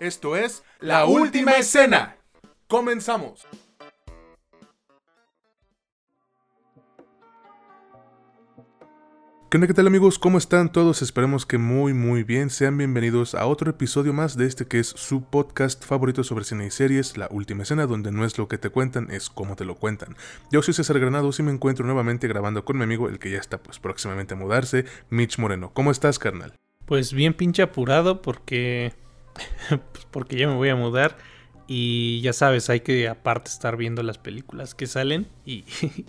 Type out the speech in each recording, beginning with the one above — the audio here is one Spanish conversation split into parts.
Esto es La Última Escena. Comenzamos. ¿Qué onda, qué tal amigos? ¿Cómo están todos? Esperemos que muy muy bien. Sean bienvenidos a otro episodio más de este que es su podcast favorito sobre cine y series, La Última Escena, donde no es lo que te cuentan, es cómo te lo cuentan. Yo soy César Granados y me encuentro nuevamente grabando con mi amigo, el que ya está pues próximamente a mudarse, Mitch Moreno. ¿Cómo estás, carnal? Pues bien pinche apurado porque... pues porque ya me voy a mudar. Y ya sabes, hay que aparte estar viendo las películas que salen y,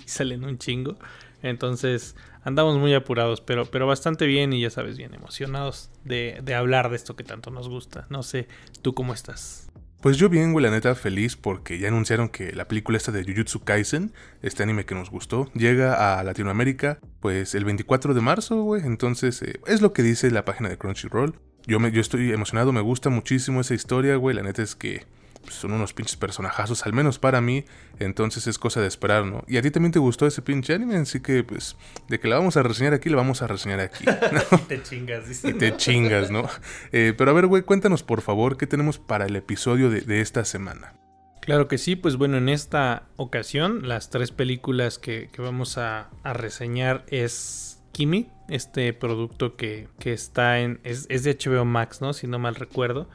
salen un chingo. Entonces andamos muy apurados, pero, pero bastante bien y ya sabes, bien emocionados de, de hablar de esto que tanto nos gusta. No sé, ¿tú cómo estás? Pues yo bien, güey, la neta feliz porque ya anunciaron que la película esta de Jujutsu Kaisen, este anime que nos gustó, llega a Latinoamérica pues el 24 de marzo, güey. Entonces eh, es lo que dice la página de Crunchyroll. Yo, me, yo estoy emocionado, me gusta muchísimo esa historia, güey. La neta es que pues, son unos pinches personajazos, al menos para mí, entonces es cosa de esperar, ¿no? Y a ti también te gustó ese pinche anime, así que pues de que la vamos a reseñar aquí, la vamos a reseñar aquí. ¿no? te chingas, dice. Y te chingas, ¿no? Eh, pero a ver, güey, cuéntanos por favor qué tenemos para el episodio de, de, esta semana. Claro que sí, pues bueno, en esta ocasión las tres películas que, que vamos a, a, reseñar es Kimi, este producto que, que está en... Es, de HBO Max, ¿no? Si no mal recuerdo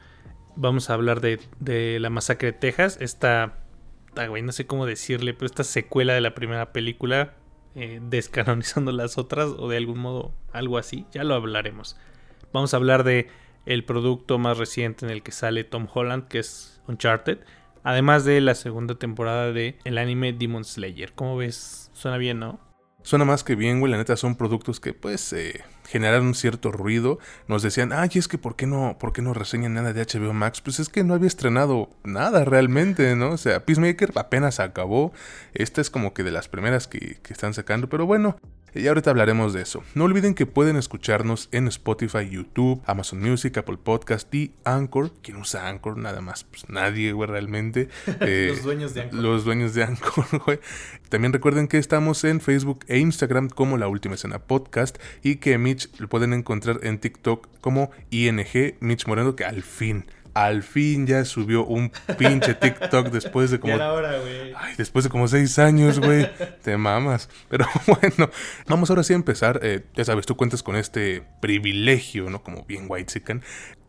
vamos a hablar de, de, la masacre de Texas. Esta, ah, güey, no sé cómo decirle, pero esta secuela de la primera película, eh, descanonizando las otras o de algún modo algo así, ya lo hablaremos. Vamos a hablar de el producto más reciente en el que sale Tom Holland, que es Uncharted. Además de la segunda temporada de el anime Demon Slayer. ¿Cómo ves? Suena bien, ¿no? Suena más que bien, güey. La neta son productos que, pues, eh, generaron cierto ruido. Nos decían, ay, es que ¿por qué, no, ¿por qué no reseñan nada de HBO Max? Pues es que no había estrenado nada realmente, ¿no? O sea, Peacemaker apenas acabó. Esta es como que de las primeras que, que están sacando. Pero bueno, y ahorita hablaremos de eso. No olviden que pueden escucharnos en Spotify, YouTube, Amazon Music, Apple Podcast y Anchor. ¿Quién usa Anchor? Nada más, pues nadie, güey, realmente. Eh, los dueños de Anchor. Los dueños de Anchor, güey. También recuerden que estamos en Facebook e Instagram como La Última Escena Podcast y que Mitch lo pueden encontrar en TikTok como ING Mitch Moreno, que al fin al fin ya subió un pinche TikTok después de como. Hora, ay, después de como seis años, güey. Te mamas. Pero bueno, vamos ahora sí a empezar. Eh, ya sabes, tú cuentas con este privilegio, ¿no? Como bien white chicken.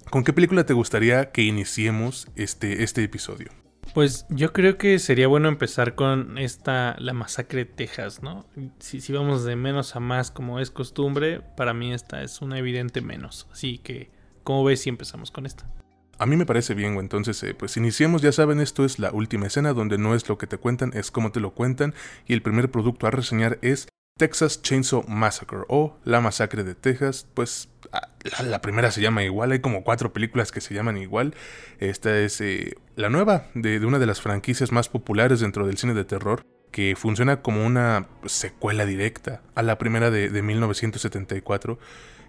¿Con qué película te gustaría que iniciemos este, este episodio? Pues yo creo que sería bueno empezar con esta, la masacre de Texas, ¿no? Si, si vamos de menos a más como es costumbre, para mí esta es una evidente menos. Así que, ¿cómo ves si empezamos con esta? A mí me parece bien, güey. Entonces, eh, pues iniciemos. Ya saben, esto es la última escena donde no es lo que te cuentan, es cómo te lo cuentan. Y el primer producto a reseñar es Texas Chainsaw Massacre o La Masacre de Texas. Pues la, la primera se llama igual. Hay como cuatro películas que se llaman igual. Esta es eh, la nueva de, de una de las franquicias más populares dentro del cine de terror que funciona como una secuela directa a la primera de, de 1974.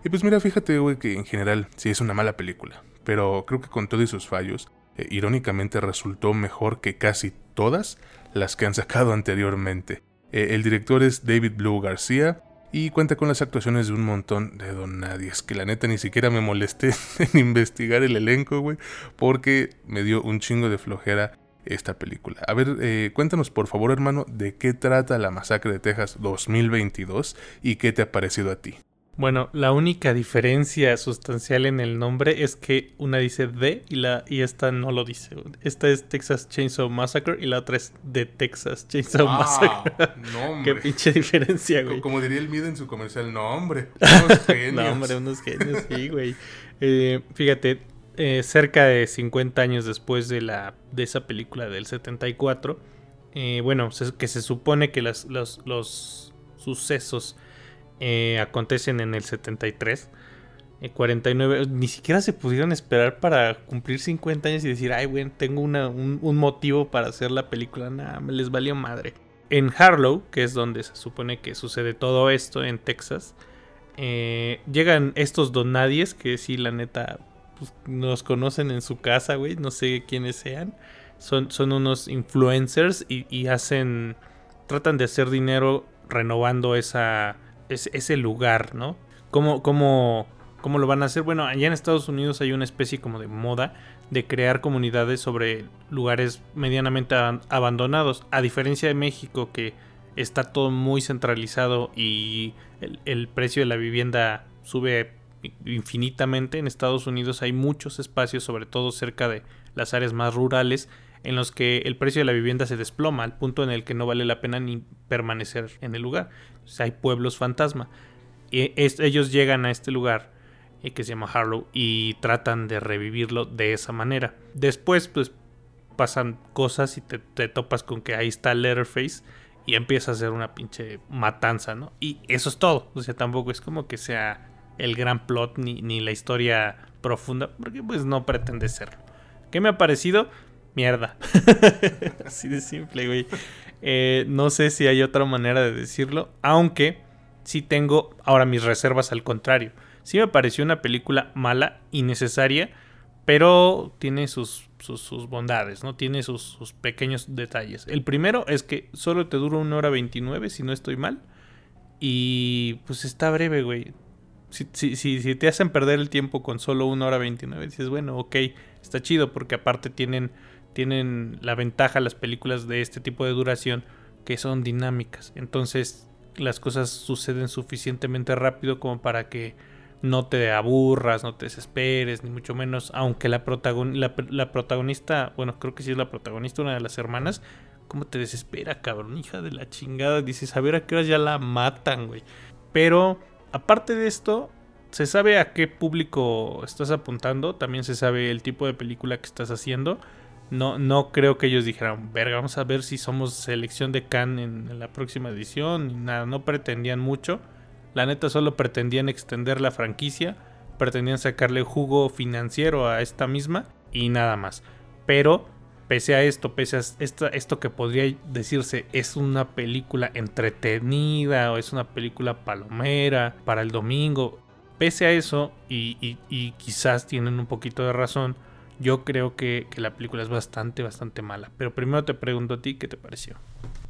Y pues mira, fíjate, güey, que en general sí es una mala película pero creo que con todos sus fallos, eh, irónicamente resultó mejor que casi todas las que han sacado anteriormente. Eh, el director es David Blue García y cuenta con las actuaciones de un montón de don que la neta ni siquiera me molesté en investigar el elenco, güey, porque me dio un chingo de flojera esta película. A ver, eh, cuéntanos por favor, hermano, de qué trata la masacre de Texas 2022 y qué te ha parecido a ti. Bueno, la única diferencia sustancial en el nombre es que una dice The y, la, y esta no lo dice. Esta es Texas Chainsaw Massacre y la otra es The Texas Chainsaw ah, Massacre. No, Qué pinche diferencia, güey. Como diría el Mid en su comercial, no, hombre. Unos genios. no, hombre, unos genios, sí, güey. Eh, fíjate, eh, cerca de 50 años después de, la, de esa película del 74, eh, bueno, se, que se supone que las, los, los sucesos eh, acontecen en el 73. 49, ni siquiera se pudieron esperar para cumplir 50 años y decir, ay, güey, tengo una, un, motivo para hacer la película. Nada, me les valió madre. En Harlow, que es donde se supone que sucede todo esto, en Texas, eh, llegan estos donadies que sí, la neta, pues, nos conocen en su casa, güey, no sé quiénes sean. Son, son unos influencers y hacen, tratan de hacer dinero renovando esa ese lugar, ¿no? Cómo, cómo ¿Cómo lo van a hacer? Bueno, allá en Estados Unidos hay una especie como de moda de crear comunidades sobre lugares medianamente abandonados. A diferencia de México, que está todo muy centralizado y el, precio de la vivienda sube infinitamente. En Estados Unidos hay muchos espacios, sobre todo cerca de las áreas más rurales, en los que el precio de la vivienda se desploma al punto en el que no vale la pena ni permanecer en el lugar. hay pueblos fantasma. Y ellos llegan a este lugar eh, que se llama Harlow y tratan de revivirlo de esa manera. Después, pues pasan cosas y te, topas con que ahí está Letterface y empieza a ser una pinche matanza, ¿no? Y eso es todo. O sea, tampoco es como que sea el gran plot ni, ni la historia profunda, porque pues no pretende serlo. ¿Qué me ha parecido? Mierda. Así de simple, güey. Eh, no sé si hay otra manera de decirlo, aunque sí tengo ahora mis reservas al contrario. Sí me pareció una película mala, innecesaria, pero tiene sus, sus, bondades, ¿no? Tiene sus, pequeños detalles. El primero es que solo te dura una hora 29, si no estoy mal. Y pues está breve, güey. Si, si, si, te hacen perder el tiempo con solo una hora 29, dices, bueno, ok, está chido, porque aparte tienen, tienen la ventaja las películas de este tipo de duración que son dinámicas. Entonces las cosas suceden suficientemente rápido como para que no te aburras, no te desesperes, ni mucho menos, aunque la, protagonista, bueno, creo que sí es la protagonista, una de las hermanas, ¿cómo te desespera, cabrón? Hija de la chingada, dices, a ver a qué hora ya la matan, güey. Pero, aparte de esto, se sabe a qué público estás apuntando, también se sabe el tipo de película que estás haciendo. No, no creo que ellos dijeran, verga, vamos a ver si somos selección de Cannes en, la próxima edición, ni nada, no pretendían mucho la neta solo pretendían extender la franquicia, pretendían sacarle jugo financiero a esta misma y nada más. Pero pese a esto, pese a esto, que podría decirse es una película entretenida o es una película palomera para el domingo, pese a eso, y, quizás tienen un poquito de razón, yo creo que, que, la película es bastante, bastante mala. Pero primero te pregunto a ti, ¿qué te pareció?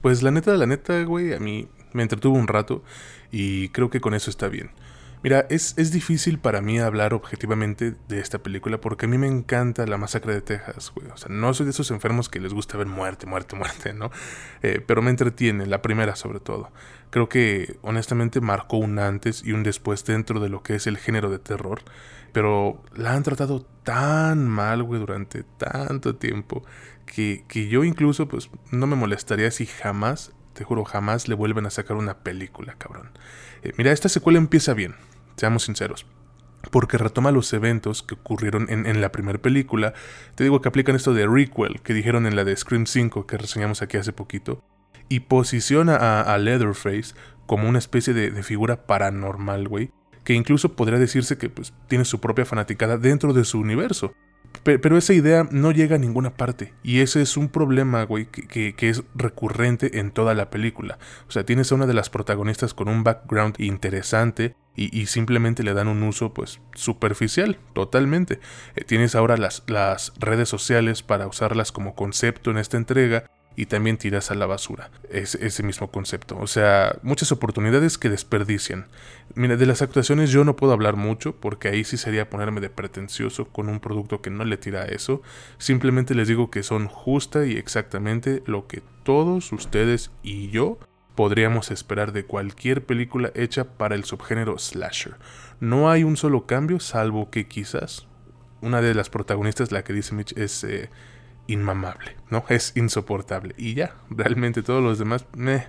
Pues la neta, la neta, güey, a mí me entretuvo un rato y creo que con eso está bien. Mira, es, es, difícil para mí hablar objetivamente de esta película porque a mí me encanta la masacre de Texas, güey. O sea, no soy de esos enfermos que les gusta ver muerte, muerte, muerte, ¿no? Eh, pero me entretiene, la primera sobre todo. Creo que honestamente marcó un antes y un después dentro de lo que es el género de terror. Pero la han tratado tan mal, güey, durante tanto tiempo que, que yo incluso, pues, no me molestaría si jamás te juro, jamás le vuelven a sacar una película, cabrón. Eh, mira, esta secuela empieza bien, seamos sinceros. Porque retoma los eventos que ocurrieron en, la primera película. Te digo que aplican esto de requel que dijeron en la de Scream 5 que reseñamos aquí hace poquito. Y posiciona a, Leatherface como una especie de, figura paranormal, güey. Que incluso podría decirse que pues, tiene su propia fanaticada dentro de su universo. Pero esa idea no llega a ninguna parte. Y ese es un problema, güey, que, es recurrente en toda la película. O sea, tienes a una de las protagonistas con un background interesante y, simplemente le dan un uso, pues, superficial, totalmente. Eh, tienes ahora las, las redes sociales para usarlas como concepto en esta entrega y también tiras a la basura es, ese mismo concepto. O sea, muchas oportunidades que desperdician. Mira, de las actuaciones yo no puedo hablar mucho porque ahí sí sería ponerme de pretencioso con un producto que no le tira a eso. Simplemente les digo que son justa y exactamente lo que todos ustedes y yo podríamos esperar de cualquier película hecha para el subgénero slasher. No hay un solo cambio salvo que quizás una de las protagonistas, la que dice Mitch, es... Eh, inmamable, ¿no? Es insoportable. Y ya, realmente todos los demás, meh.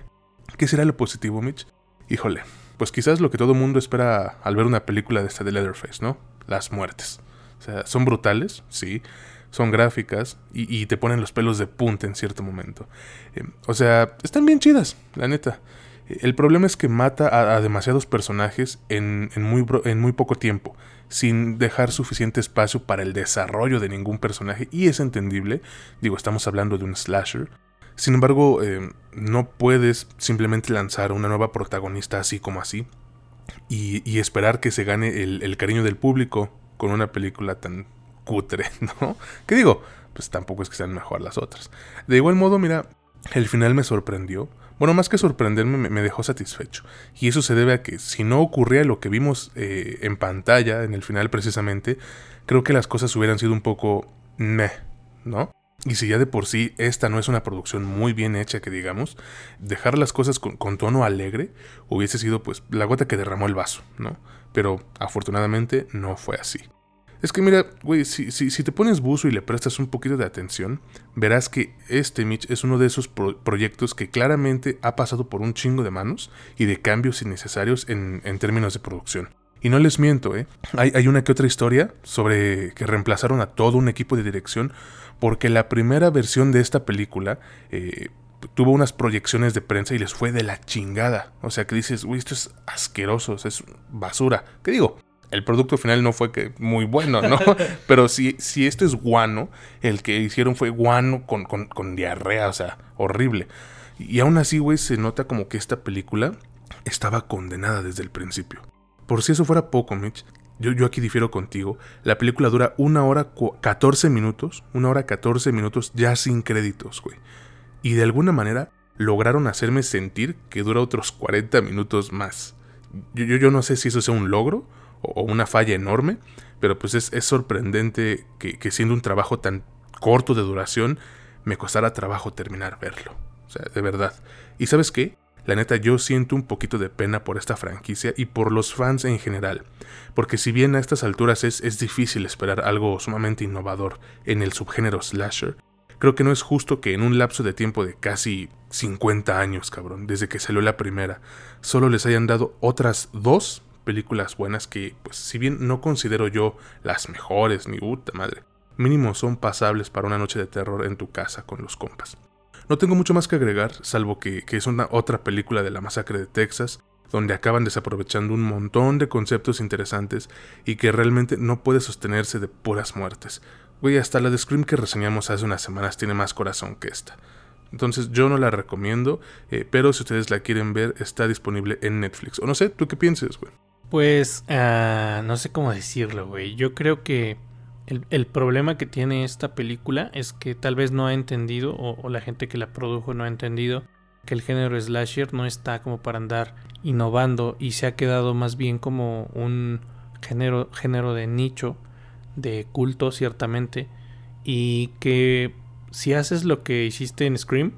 ¿Qué será lo positivo, Mitch? Híjole, pues quizás lo que todo mundo espera al ver una película de esta de Leatherface, ¿no? Las muertes. O sea, son brutales, sí, son gráficas y, te ponen los pelos de punta en cierto momento. Eh, o sea, están bien chidas, la neta. El problema es que mata a, demasiados personajes en, muy, poco tiempo sin dejar suficiente espacio para el desarrollo de ningún personaje, y es entendible, digo, estamos hablando de un slasher. Sin embargo, eh, no puedes simplemente lanzar una nueva protagonista así como así, y, esperar que se gane el, cariño del público con una película tan cutre, ¿no? Que digo, pues tampoco es que sean mejor las otras. De igual modo, mira, el final me sorprendió. Bueno, más que sorprenderme, me, dejó satisfecho. Y eso se debe a que si no ocurría lo que vimos eh, en pantalla, en el final precisamente, creo que las cosas hubieran sido un poco meh, ¿no? Y si ya de por sí esta no es una producción muy bien hecha, que digamos, dejar las cosas con, con, tono alegre hubiese sido pues la gota que derramó el vaso, ¿no? Pero afortunadamente no fue así. Es que mira, güey, si, si, te pones buzo y le prestas un poquito de atención, verás que este Mitch es uno de esos proyectos que claramente ha pasado por un chingo de manos y de cambios innecesarios en, en términos de producción. Y no les miento, ¿eh? Hay, hay, una que otra historia sobre que reemplazaron a todo un equipo de dirección porque la primera versión de esta película eh, tuvo unas proyecciones de prensa y les fue de la chingada. O sea que dices, uy, esto es asqueroso, es basura. ¿Qué digo? El producto final no fue que muy bueno, ¿no? Pero si, si esto es guano, el que hicieron fue guano con, con, diarrea, o sea, horrible. Y aún así, güey, se nota como que esta película estaba condenada desde el principio. Por si eso fuera poco, Mitch, yo, yo aquí difiero contigo. La película dura una hora 14 minutos, una hora 14 minutos ya sin créditos, güey. Y de alguna manera lograron hacerme sentir que dura otros 40 minutos más. Yo, yo, yo no sé si eso sea un logro o una falla enorme, pero pues es, sorprendente que, siendo un trabajo tan corto de duración, me costara trabajo terminar verlo. O sea, de verdad. ¿Y sabes qué? La neta, yo siento un poquito de pena por esta franquicia y por los fans en general, porque si bien a estas alturas es, es difícil esperar algo sumamente innovador en el subgénero slasher, creo que no es justo que en un lapso de tiempo de casi 50 años, cabrón, desde que salió la primera, solo les hayan dado otras dos películas buenas que, pues, si bien no considero yo las mejores, ni puta madre, mínimo son pasables para una noche de terror en tu casa con los compas. No tengo mucho más que agregar, salvo que, que es una otra película de la masacre de Texas, donde acaban desaprovechando un montón de conceptos interesantes y que realmente no puede sostenerse de puras muertes. Güey, hasta la de Scream que reseñamos hace unas semanas tiene más corazón que esta. Entonces yo no la recomiendo, eh, pero si ustedes la quieren ver está disponible en Netflix. O no sé, ¿tú qué piensas, güey? Pues uh, no sé cómo decirlo, güey. Yo creo que el, problema que tiene esta película es que tal vez no ha entendido, o, la gente que la produjo no ha entendido, que el género slasher no está como para andar innovando y se ha quedado más bien como un género, género de nicho, de culto ciertamente, y que si haces lo que hiciste en Scream,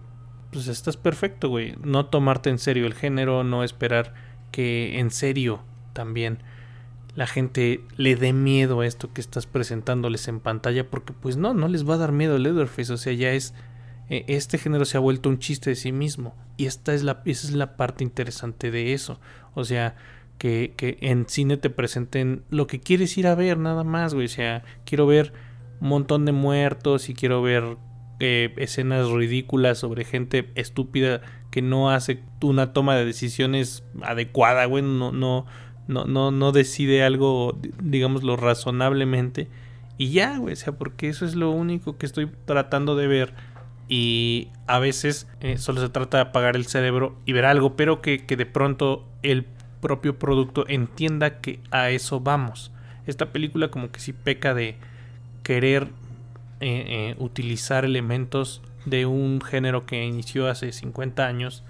pues estás perfecto, güey. No tomarte en serio el género, no esperar que en serio también la gente le dé miedo a esto que estás presentándoles en pantalla, porque pues no, no les va a dar miedo el Leatherface, o sea, ya es, eh, este género se ha vuelto un chiste de sí mismo, y esta es la, esa es la parte interesante de eso, o sea, que, que en cine te presenten lo que quieres ir a ver, nada más, güey, o sea, quiero ver un montón de muertos y quiero ver eh, escenas ridículas sobre gente estúpida que no hace una toma de decisiones adecuada, güey, no, no, no, no, no decide algo, digámoslo, razonablemente. Y ya, güey, o sea, porque eso es lo único que estoy tratando de ver. Y a veces eh, solo se trata de apagar el cerebro y ver algo, pero que, que de pronto el propio producto entienda que a eso vamos. Esta película como que sí peca de querer eh, eh, utilizar elementos de un género que inició hace 50 años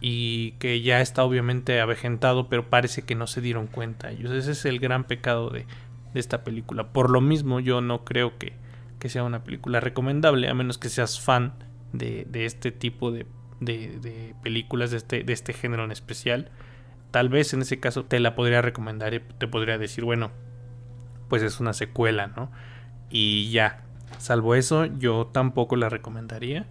y que ya está obviamente avejentado, pero parece que no se dieron cuenta ellos. Ese es el gran pecado de, esta película. Por lo mismo, yo no creo que, sea una película recomendable, a menos que seas fan de, este tipo de, de, películas, de este, de este género en especial. Tal vez en ese caso te la podría recomendar y te podría decir, bueno, pues es una secuela, ¿no? Y ya, salvo eso, yo tampoco la recomendaría.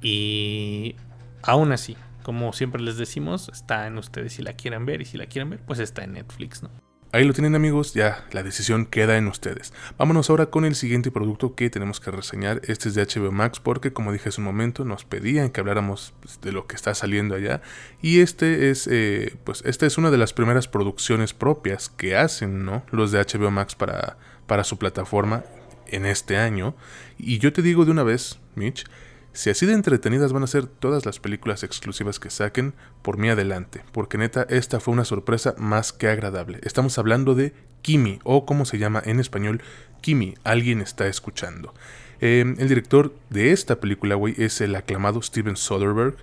Y aún así, como siempre les decimos, está en ustedes si la quieren ver y si la quieren ver, pues está en Netflix, ¿no? Ahí lo tienen amigos, ya la decisión queda en ustedes. Vámonos ahora con el siguiente producto que tenemos que reseñar. Este es de HBO Max porque como dije hace un momento nos pedían que habláramos pues, de lo que está saliendo allá. Y este es, eh, pues esta es una de las primeras producciones propias que hacen, ¿no? Los de HBO Max para, para su plataforma en este año. Y yo te digo de una vez, Mitch, si así de entretenidas van a ser todas las películas exclusivas que saquen, por mí adelante, porque neta esta fue una sorpresa más que agradable. Estamos hablando de Kimi, o como se llama en español, Kimi, alguien está escuchando. Em, el director de esta película, güey, es el aclamado Steven Soderbergh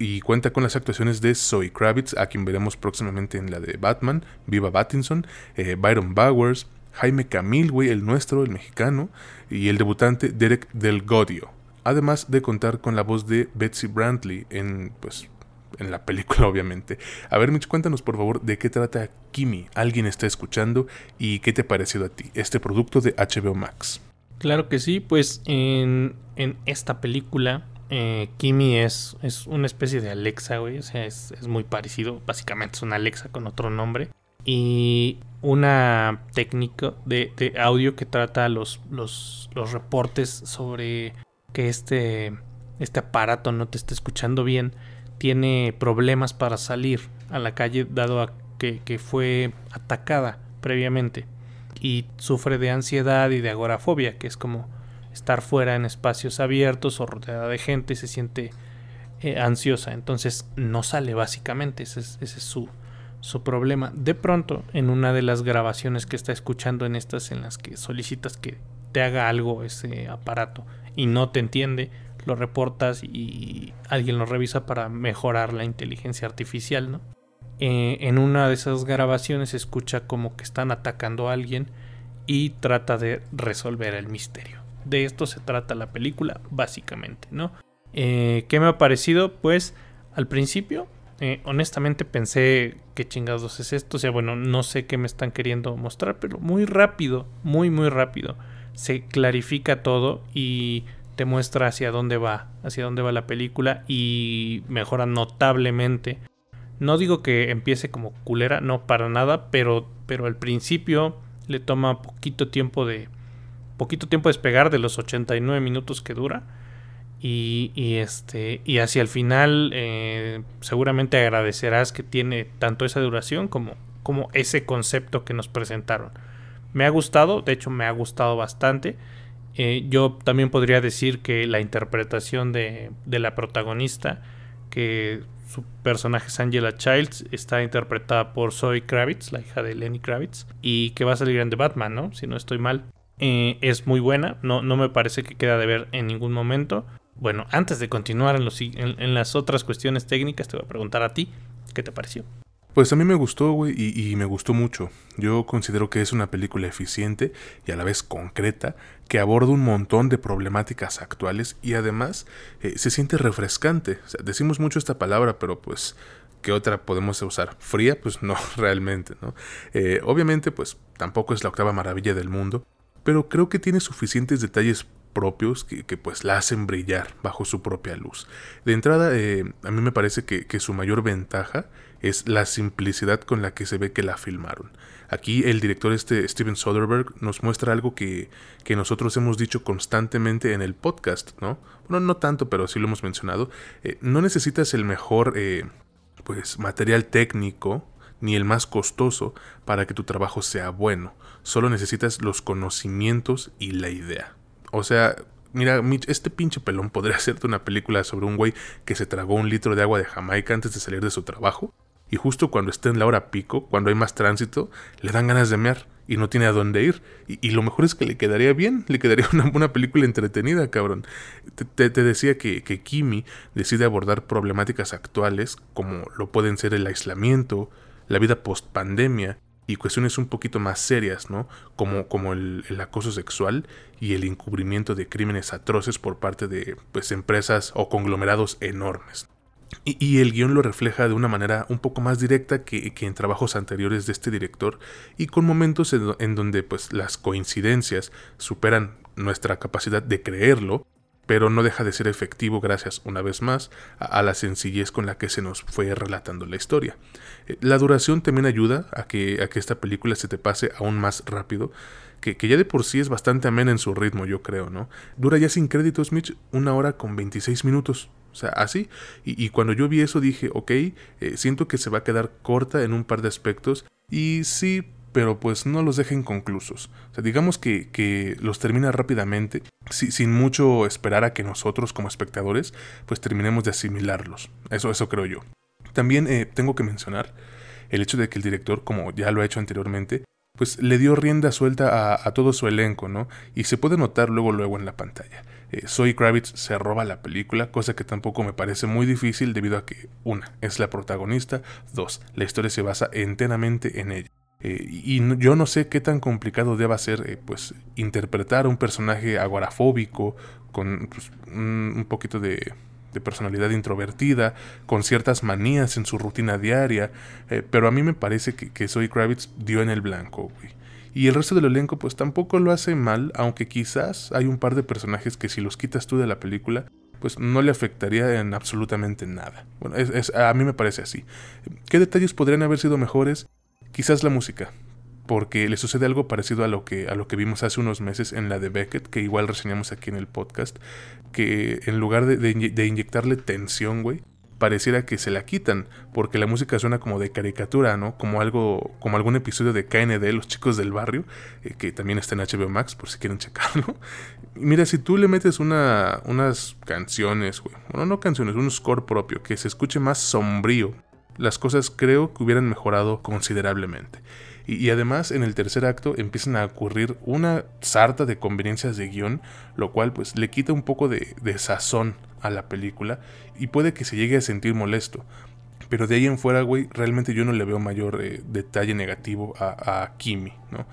y cuenta con las actuaciones de Zoe Kravitz, a quien veremos próximamente en la de Batman, Viva Battinson, eh, Byron Bowers, Jaime Camil, güey, el nuestro, el mexicano, y el debutante Derek Del Godio. Además de contar con la voz de Betsy Brantley en, pues, en la película, obviamente. A ver, Mitch, cuéntanos por favor de qué trata Kimi. ¿Alguien está escuchando? ¿Y qué te ha parecido a ti este producto de HBO Max? Claro que sí, pues en, esta película eh, Kimi es, es una especie de Alexa, güey. O sea, es, muy parecido. Básicamente es una Alexa con otro nombre. Y una técnica de, audio que trata los, los, los, reportes sobre que este, este aparato no te está escuchando bien tiene problemas para salir a la calle dado a que, fue atacada previamente y sufre de ansiedad y de agorafobia, que es como estar fuera en espacios abiertos o rodeada de gente, se siente eh, ansiosa, entonces no sale básicamente, ese es, ese es su, su problema. De pronto, en una de las grabaciones que está escuchando en estas en las que solicitas que te haga algo ese aparato y no te entiende, lo reportas y alguien lo revisa para mejorar la inteligencia artificial, ¿no? Eh, en una de esas grabaciones se escucha como que están atacando a alguien y trata de resolver el misterio. De esto se trata la película, básicamente, ¿no? Eh, ¿Qué me ha parecido? Pues al principio, eh, honestamente pensé qué chingados es esto. O sea, bueno, no sé qué me están queriendo mostrar, pero muy rápido, muy, muy rápido. Se clarifica todo y te muestra hacia dónde va, hacia dónde va la película y mejora notablemente. No digo que empiece como culera, no para nada, pero, pero al principio le toma poquito tiempo de poquito tiempo de despegar de los 89 minutos que dura. Y, este y hacia el final eh, seguramente agradecerás que tiene tanto esa duración como, como ese concepto que nos presentaron. Me ha gustado, de hecho me ha gustado bastante. Eh, yo también podría decir que la interpretación de, la protagonista, que su personaje es Angela Childs, está interpretada por Zoe Kravitz, la hija de Lenny Kravitz, y que va a salir en The Batman, ¿no? Si no estoy mal. Eh, es muy buena, no, no me parece que queda de ver en ningún momento. Bueno, antes de continuar en, en las otras cuestiones técnicas, te voy a preguntar a ti, ¿qué te pareció? Pues a mí me gustó, güey, y, me gustó mucho. Yo considero que es una película eficiente y a la vez concreta, que aborda un montón de problemáticas actuales y además eh, se siente refrescante. decimos mucho esta palabra, pero pues, ¿qué otra podemos usar? ¿Fría? Pues no, realmente, ¿no? Eh, obviamente, pues tampoco es la octava maravilla del mundo, pero creo que tiene suficientes detalles propios que, pues la hacen brillar bajo su propia luz. De entrada, eh, a mí me parece que, que su mayor ventaja es la simplicidad con la que se ve que la filmaron. Aquí el director este Steven Soderbergh nos muestra algo que, que, nosotros hemos dicho constantemente en el podcast, ¿no? Bueno, no tanto, pero sí lo hemos mencionado. Eh, no necesitas el mejor eh, pues, material técnico ni el más costoso para que tu trabajo sea bueno. Solo necesitas los conocimientos y la idea. O sea, mira, este pinche pelón podría hacerte una película sobre un güey que se tragó un litro de agua de Jamaica antes de salir de su trabajo y justo cuando esté en la hora pico, cuando hay más tránsito, le dan ganas de mear y no tiene a dónde ir. Y, lo mejor es que le quedaría bien, le quedaría una, buena película entretenida, cabrón. Te, decía que, que, Kimi decide abordar problemáticas actuales como lo pueden ser el aislamiento, la vida post pandemia y cuestiones un poquito más serias, ¿no? Como, como el, el, acoso sexual y el encubrimiento de crímenes atroces por parte de pues, empresas o conglomerados enormes. Y, el guion lo refleja de una manera un poco más directa que, en trabajos anteriores de este director y con momentos en, donde pues las coincidencias superan nuestra capacidad de creerlo, pero no deja de ser efectivo gracias una vez más a, la sencillez con la que se nos fue relatando la historia. Eh, la duración también ayuda a que, a que esta película se te pase aún más rápido, que, ya de por sí es bastante amena en su ritmo, yo creo, ¿no? Dura ya sin créditos, Mitch, una hora con 26 minutos. O sea, así. Y, cuando yo vi eso dije, ok, eh, siento que se va a quedar corta en un par de aspectos. Y sí, pero pues no los deja inconclusos. O sea, digamos que, los termina rápidamente, sin mucho esperar a que nosotros como espectadores pues terminemos de asimilarlos. Eso, eso creo yo. También eh, tengo que mencionar el hecho de que el director, como ya lo ha hecho anteriormente, pues le dio rienda suelta a, todo su elenco, ¿no? Y se puede notar luego luego en la pantalla. Eh, Zoe Kravitz se roba la película, cosa que tampoco me parece muy difícil debido a que, una, es la protagonista, dos, la historia se basa enteramente en ella. Eh, y yo no sé qué tan complicado deba ser eh, pues interpretar a un personaje agorafóbico con pues, un, poquito de, personalidad introvertida, con ciertas manías en su rutina diaria, eh, pero a mí me parece que, que Zoe Kravitz dio en el blanco, Y el resto del elenco pues tampoco lo hace mal, aunque quizás hay un par de personajes que si los quitas tú de la película, pues no le afectaría en absolutamente nada. Bueno, a mí me parece así. ¿Qué detalles podrían haber sido mejores? Quizás la música, porque le sucede algo parecido a lo que a lo que vimos hace unos meses en la de Beckett, que igual reseñamos aquí en el podcast, que en lugar de, inyectarle tensión, güey, pareciera que se la quitan, porque la música suena como de caricatura, ¿no? Como algo, como algún episodio de KND, los chicos del barrio, eh, que también está en HBO Max, por si quieren checarlo. Mira, si tú le metes una, unas canciones, güey, bueno, no canciones, un score propio, que se escuche más sombrío, las cosas creo que hubieran mejorado considerablemente. Y, además en el tercer acto empiezan a ocurrir una sarta de conveniencias de guion, lo cual pues le quita un poco de, sazón a la película y puede que se llegue a sentir molesto. Pero de ahí en fuera, güey, realmente yo no le veo mayor eh, detalle negativo a, Kimi, ¿no?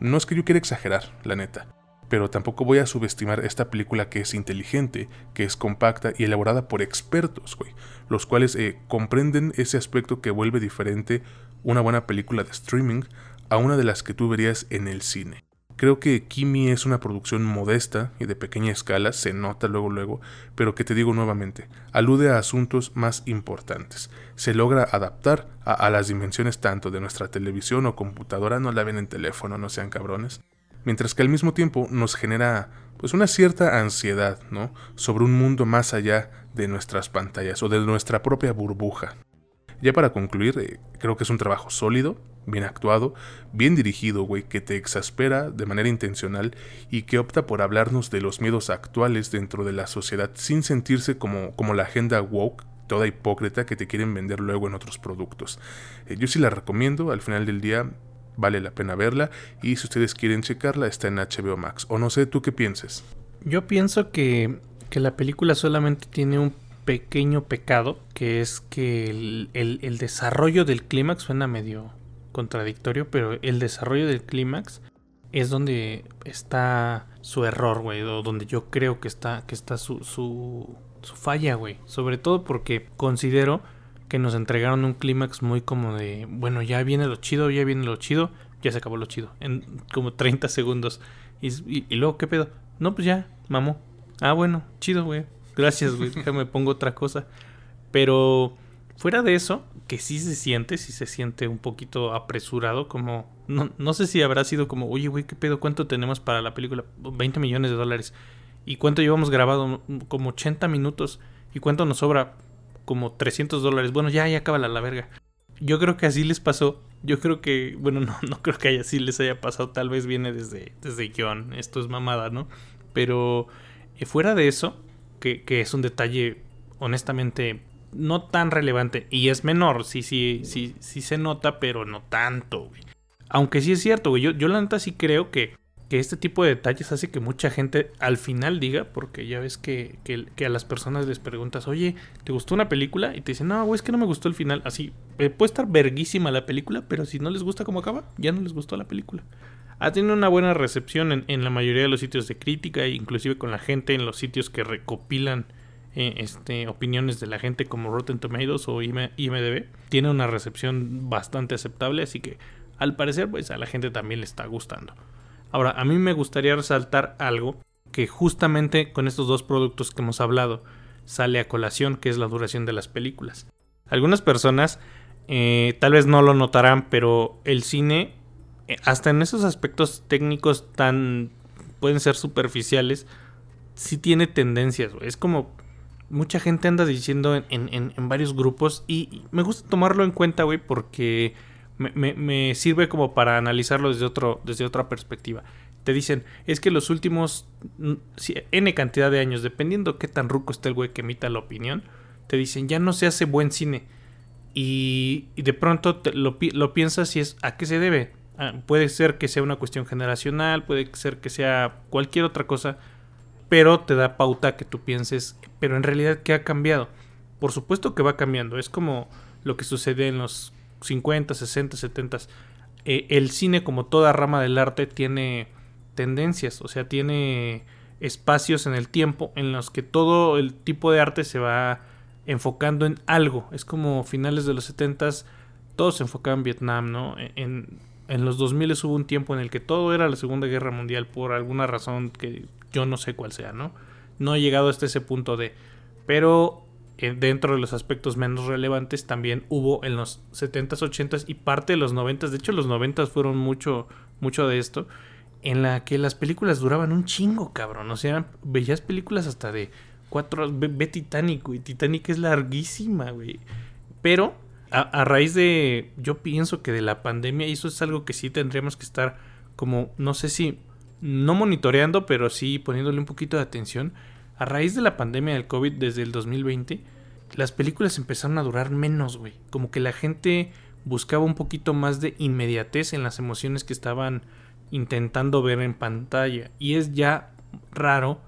No es que yo quiera exagerar, la neta pero tampoco voy a subestimar esta película que es inteligente, que es compacta y elaborada por expertos, güey, los cuales eh, comprenden ese aspecto que vuelve diferente una buena película de streaming a una de las que tú verías en el cine. Creo que Kimi es una producción modesta y de pequeña escala, se nota luego luego, pero que te digo nuevamente, alude a asuntos más importantes. Se logra adaptar a, las dimensiones tanto de nuestra televisión o computadora, no la ven en teléfono, no sean cabrones, mientras que al mismo tiempo nos genera pues una cierta ansiedad, ¿no? Sobre un mundo más allá de nuestras pantallas o de nuestra propia burbuja. Ya para concluir, eh, creo que es un trabajo sólido, bien actuado, bien dirigido, güey, que te exaspera de manera intencional y que opta por hablarnos de los miedos actuales dentro de la sociedad sin sentirse como, como la agenda woke toda hipócrita que te quieren vender luego en otros productos. Eh, yo sí la recomiendo, al final del día vale la pena verla y si ustedes quieren checarla está en HBO Max. O no sé, ¿tú qué pienses? Yo pienso que, que la película solamente tiene un pequeño pecado, que es que el, el, desarrollo del clímax suena medio contradictorio, pero el desarrollo del clímax es donde está su error, güey, o donde yo creo que está, que está su, su, su falla, güey. Sobre todo porque considero que nos entregaron un clímax muy como de, bueno, ya viene lo chido, ya viene lo chido, ya se acabó lo chido, en como 30 segundos. Y, luego, ¿qué pedo? No, pues ya, mamó. Ah, bueno, chido, güey. Gracias, güey. Déjame pongo otra cosa. Pero fuera de eso, que sí se siente, sí se siente un poquito apresurado, como... No, no sé si habrá sido como, oye, güey, ¿qué pedo? ¿Cuánto tenemos para la película? 20 millones de dólares. ¿Y cuánto llevamos grabado? Como 80 minutos. ¿Y cuánto nos sobra? como 300 dólares. Bueno, ya, ya acaba la, verga. Yo creo que así les pasó. Yo creo que, bueno, no, no creo que así les haya pasado. Tal vez viene desde, desde guion. Esto es mamada, ¿no? Pero eh, fuera de eso, que, que, es un detalle honestamente no tan relevante. Y es menor, sí, sí, sí, sí se nota, pero no tanto, güey. Aunque sí es cierto, güey. Yo, yo la neta sí creo que que este tipo de detalles hace que mucha gente al final diga, porque ya ves que, que, a las personas les preguntas, oye, ¿te gustó una película? Y te dicen, no, güey, es que no me gustó el final. Así, eh, puede estar verguísima la película, pero si no les gusta cómo acaba, ya no les gustó la película. Ha tenido una buena recepción en, en la mayoría de los sitios de crítica, e inclusive con la gente en los sitios que recopilan eh, este, opiniones de la gente como Rotten Tomatoes o IMDB. Tiene una recepción bastante aceptable, así que al parecer, pues a la gente también le está gustando. Ahora, a mí me gustaría resaltar algo que justamente con estos dos productos que hemos hablado sale a colación, que es la duración de las películas. Algunas personas eh, tal vez no lo notarán, pero el cine, eh, hasta en esos aspectos técnicos tan pueden ser superficiales, sí tiene tendencias. Es como mucha gente anda diciendo en, en varios grupos y me gusta tomarlo en cuenta, güey, porque me, sirve como para analizarlo desde, otro, desde otra perspectiva. Te dicen, es que los últimos N cantidad de años, dependiendo qué tan ruco esté el güey que emita la opinión, te dicen, ya no se hace buen cine. Y, de pronto lo, lo, piensas y es, ¿a qué se debe? Ah, puede ser que sea una cuestión generacional, puede ser que sea cualquier otra cosa, pero te da pauta que tú pienses, pero en realidad, ¿qué ha cambiado? Por supuesto que va cambiando, es como lo que sucede en los 50, 60, 70. el cine, como toda rama del arte, tiene tendencias, o sea, tiene espacios en el tiempo en los que todo el tipo de arte se va enfocando en algo. Es como finales de los 70 todo se enfocaba en Vietnam, ¿no? En, en los 2000 hubo un tiempo en el que todo era la Segunda Guerra Mundial por alguna razón que yo no sé cuál sea, ¿no? No he llegado hasta ese punto de... Pero eh, dentro de los aspectos menos relevantes también hubo en los 70s, 80s y parte de los 90s, de hecho los 90s fueron mucho, mucho de esto, en la que las películas duraban un chingo, cabrón. O sea, veías películas hasta de cuatro horas. Ve, Titanic, güey. Titanic es larguísima, güey. Pero a, raíz de, yo pienso que de la pandemia, y eso es algo que sí tendríamos que estar como, no sé si, no monitoreando, pero sí poniéndole un poquito de atención. A raíz de la pandemia del COVID desde el 2020, las películas empezaron a durar menos, güey. Como que la gente buscaba un poquito más de inmediatez en las emociones que estaban intentando ver en pantalla. Y es ya raro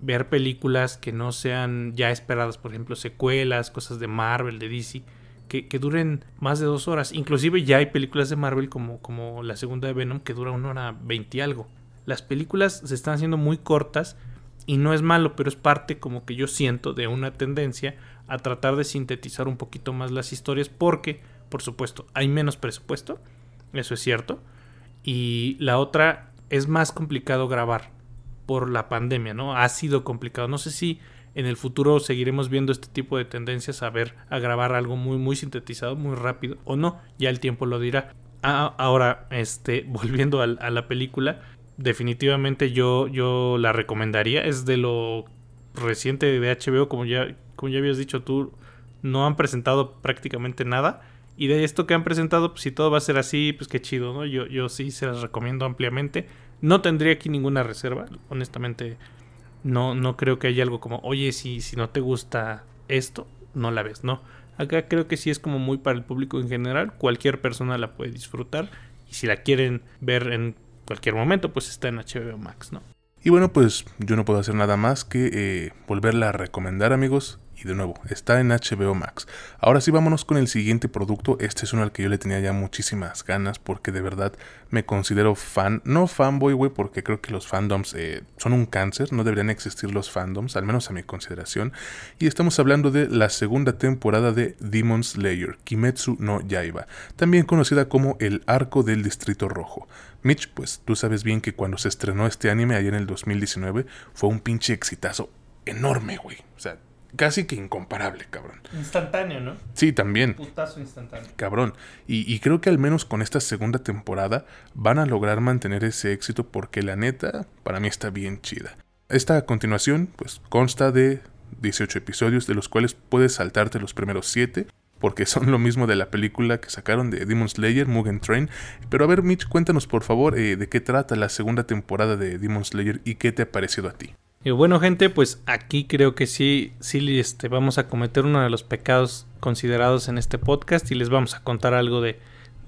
ver películas que no sean ya esperadas, por ejemplo, secuelas, cosas de Marvel, de DC, que, duren más de dos horas. Inclusive ya hay películas de Marvel como, como la segunda de Venom que dura una hora veinte algo. Las películas se están haciendo muy cortas y no es malo, pero es parte como que yo siento de una tendencia a tratar de sintetizar un poquito más las historias porque, por supuesto, hay menos presupuesto, eso es cierto, y la otra es más complicado grabar por la pandemia, ¿no? Ha sido complicado. No sé si en el futuro seguiremos viendo este tipo de tendencias a ver, a grabar algo muy, muy sintetizado, muy rápido, o no, ya el tiempo lo dirá. Ah, ahora, este, volviendo a, la película, definitivamente yo, yo la recomendaría. Es de lo reciente de HBO, como ya, como ya habías dicho tú, no han presentado prácticamente nada. Y de esto que han presentado, pues si todo va a ser así, pues qué chido, ¿no? Yo, yo sí se las recomiendo ampliamente. No tendría aquí ninguna reserva, honestamente. No, no creo que haya algo como, oye, si, si no te gusta esto, no la ves, no. Acá creo que sí es como muy para el público en general. Cualquier persona la puede disfrutar. Y si la quieren ver en cualquier momento, pues está en HBO Max, ¿no? Y bueno, pues yo no puedo hacer nada más que eh, volverla a recomendar, amigos. Y de nuevo, está en HBO Max. Ahora sí, vámonos con el siguiente producto. Este es uno al que yo le tenía ya muchísimas ganas porque de verdad me considero fan. No fanboy, güey, porque creo que los fandoms eh, son un cáncer. No deberían existir los fandoms, al menos a mi consideración. Y estamos hablando de la segunda temporada de Demon Slayer, Kimetsu no Yaiba, también conocida como el Arco del Distrito Rojo. Mitch, pues tú sabes bien que cuando se estrenó este anime allá en el 2019 fue un pinche exitazo enorme, güey. O sea, casi que incomparable, cabrón. Instantáneo, ¿no? Sí, también. Putazo instantáneo. Cabrón. Y, y, creo que al menos con esta segunda temporada van a lograr mantener ese éxito porque la neta, para mí está bien chida. Esta continuación, pues, consta de 18 episodios, de los cuales puedes saltarte los primeros 7 porque son lo mismo de la película que sacaron de Demon Slayer, Mugen Train. Pero a ver, Mitch, cuéntanos por favor eh, de qué trata la segunda temporada de Demon Slayer y qué te ha parecido a ti. Y bueno, gente, pues aquí creo que sí, sí este, vamos a cometer uno de los pecados considerados en este podcast y les vamos a contar algo de,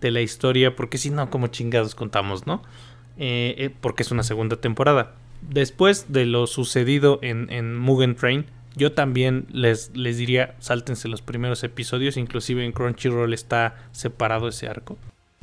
de la historia, porque si no, como chingados contamos, ¿no? Eh, eh, porque es una segunda temporada. Después de lo sucedido en, en Mugen Train, yo también les, les diría, sáltense los primeros episodios, inclusive en Crunchyroll está separado ese arco.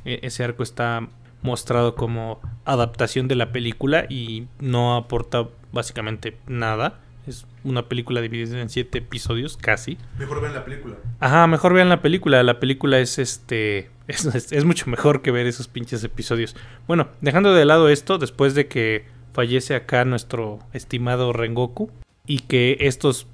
E, ese arco está mostrado como adaptación de la película y no aporta básicamente nada. Es una película dividida en siete episodios, casi. Mejor vean la película. Ajá, mejor vean la película. La película es este. Es, es, mucho mejor que ver esos pinches episodios. Bueno, dejando de lado esto, después de que fallece acá nuestro estimado Rengoku, y que estos,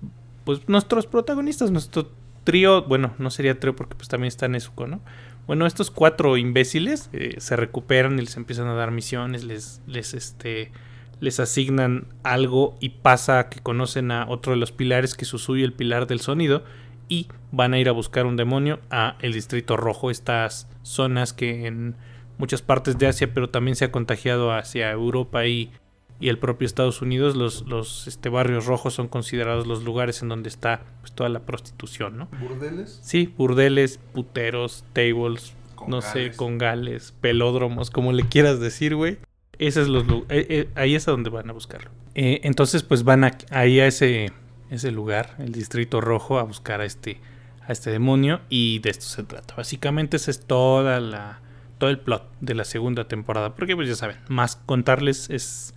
pues nuestros protagonistas, nuestro trío, bueno, no sería trío porque pues también está Nezuko, ¿no? Bueno, estos cuatro imbéciles eh, se recuperan y les empiezan a dar misiones, les, les, este, les asignan algo y pasa que conocen a otro de los pilares que es Usui, el pilar del sonido, y van a ir a buscar un demonio a el distrito rojo, estas zonas que en muchas partes de Asia, pero también se ha contagiado hacia Europa y y el propio Estados Unidos, los, los este, barrios rojos son considerados los lugares en donde está pues, toda la prostitución, ¿no? ¿Burdeles? Sí, burdeles, puteros, tables, no sé, con gales, pelódromos, como le quieras decir, güey. Ese es los eh, eh, ahí es a donde van a buscarlo. Eh, entonces, pues van ahí a ese, ese lugar, el distrito rojo, a buscar a este, a este demonio. Y de esto se trata. Básicamente, ese es toda la, todo el plot de la segunda temporada. Porque, pues ya saben, más contarles es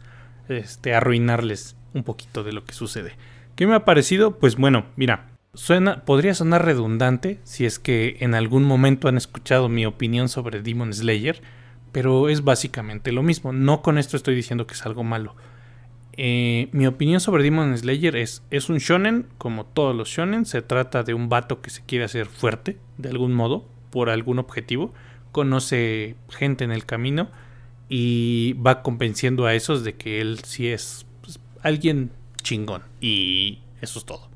este, arruinarles un poquito de lo que sucede. ¿Qué me ha parecido? Pues bueno, mira, suena, podría sonar redundante si es que en algún momento han escuchado mi opinión sobre Demon Slayer, pero es básicamente lo mismo. No con esto estoy diciendo que es algo malo. Eh, mi opinión sobre Demon Slayer es, es un shonen, como todos los shonen, se trata de un vato que se quiere hacer fuerte, de algún modo, por algún objetivo, conoce gente en el camino y va convenciendo a esos de que él sí es pues, alguien chingón. Y eso es todo.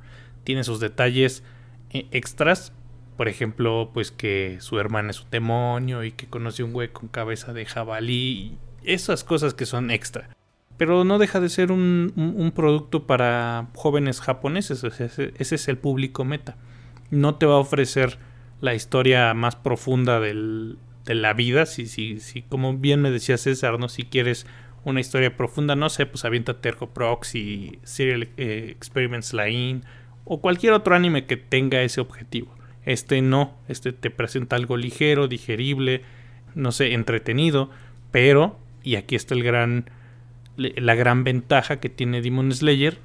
Tiene sus detalles eh, extras. Por ejemplo, pues que su hermana es un demonio y que conoce un güey con cabeza de jabalí. Esas cosas que son extra. Pero no deja de ser un, producto para jóvenes japoneses. ese, es el público meta. No te va a ofrecer la historia más profunda del, de la vida. Si, si, si, como bien me decía César, ¿no? Si quieres una historia profunda, no sé, pues avienta Terco Proxy, Serial eh, Experiments Line o cualquier otro anime que tenga ese objetivo. Este no, este te presenta algo ligero, digerible, no sé, entretenido, pero, y aquí está el gran, la gran ventaja que tiene Demon Slayer,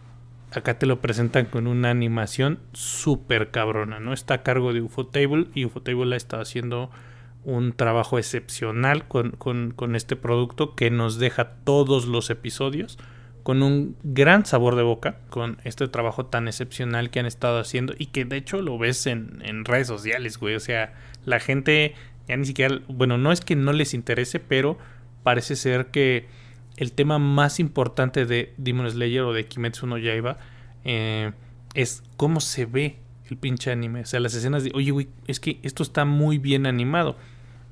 acá te lo presentan con una animación súper cabrona, ¿no? Está a cargo de Ufotable y Ufotable la está haciendo un trabajo excepcional con, este producto que nos deja todos los episodios con un gran sabor de boca, con este trabajo tan excepcional que han estado haciendo y que de hecho lo ves en, redes sociales, güey. O sea, la gente ya ni siquiera, bueno, no es que no les interese, pero parece ser que el tema más importante de Demon Slayer o de Kimetsu no Yaiba eh, es cómo se ve el pinche anime. O sea, las escenas de, oye, güey, es que esto está muy bien animado.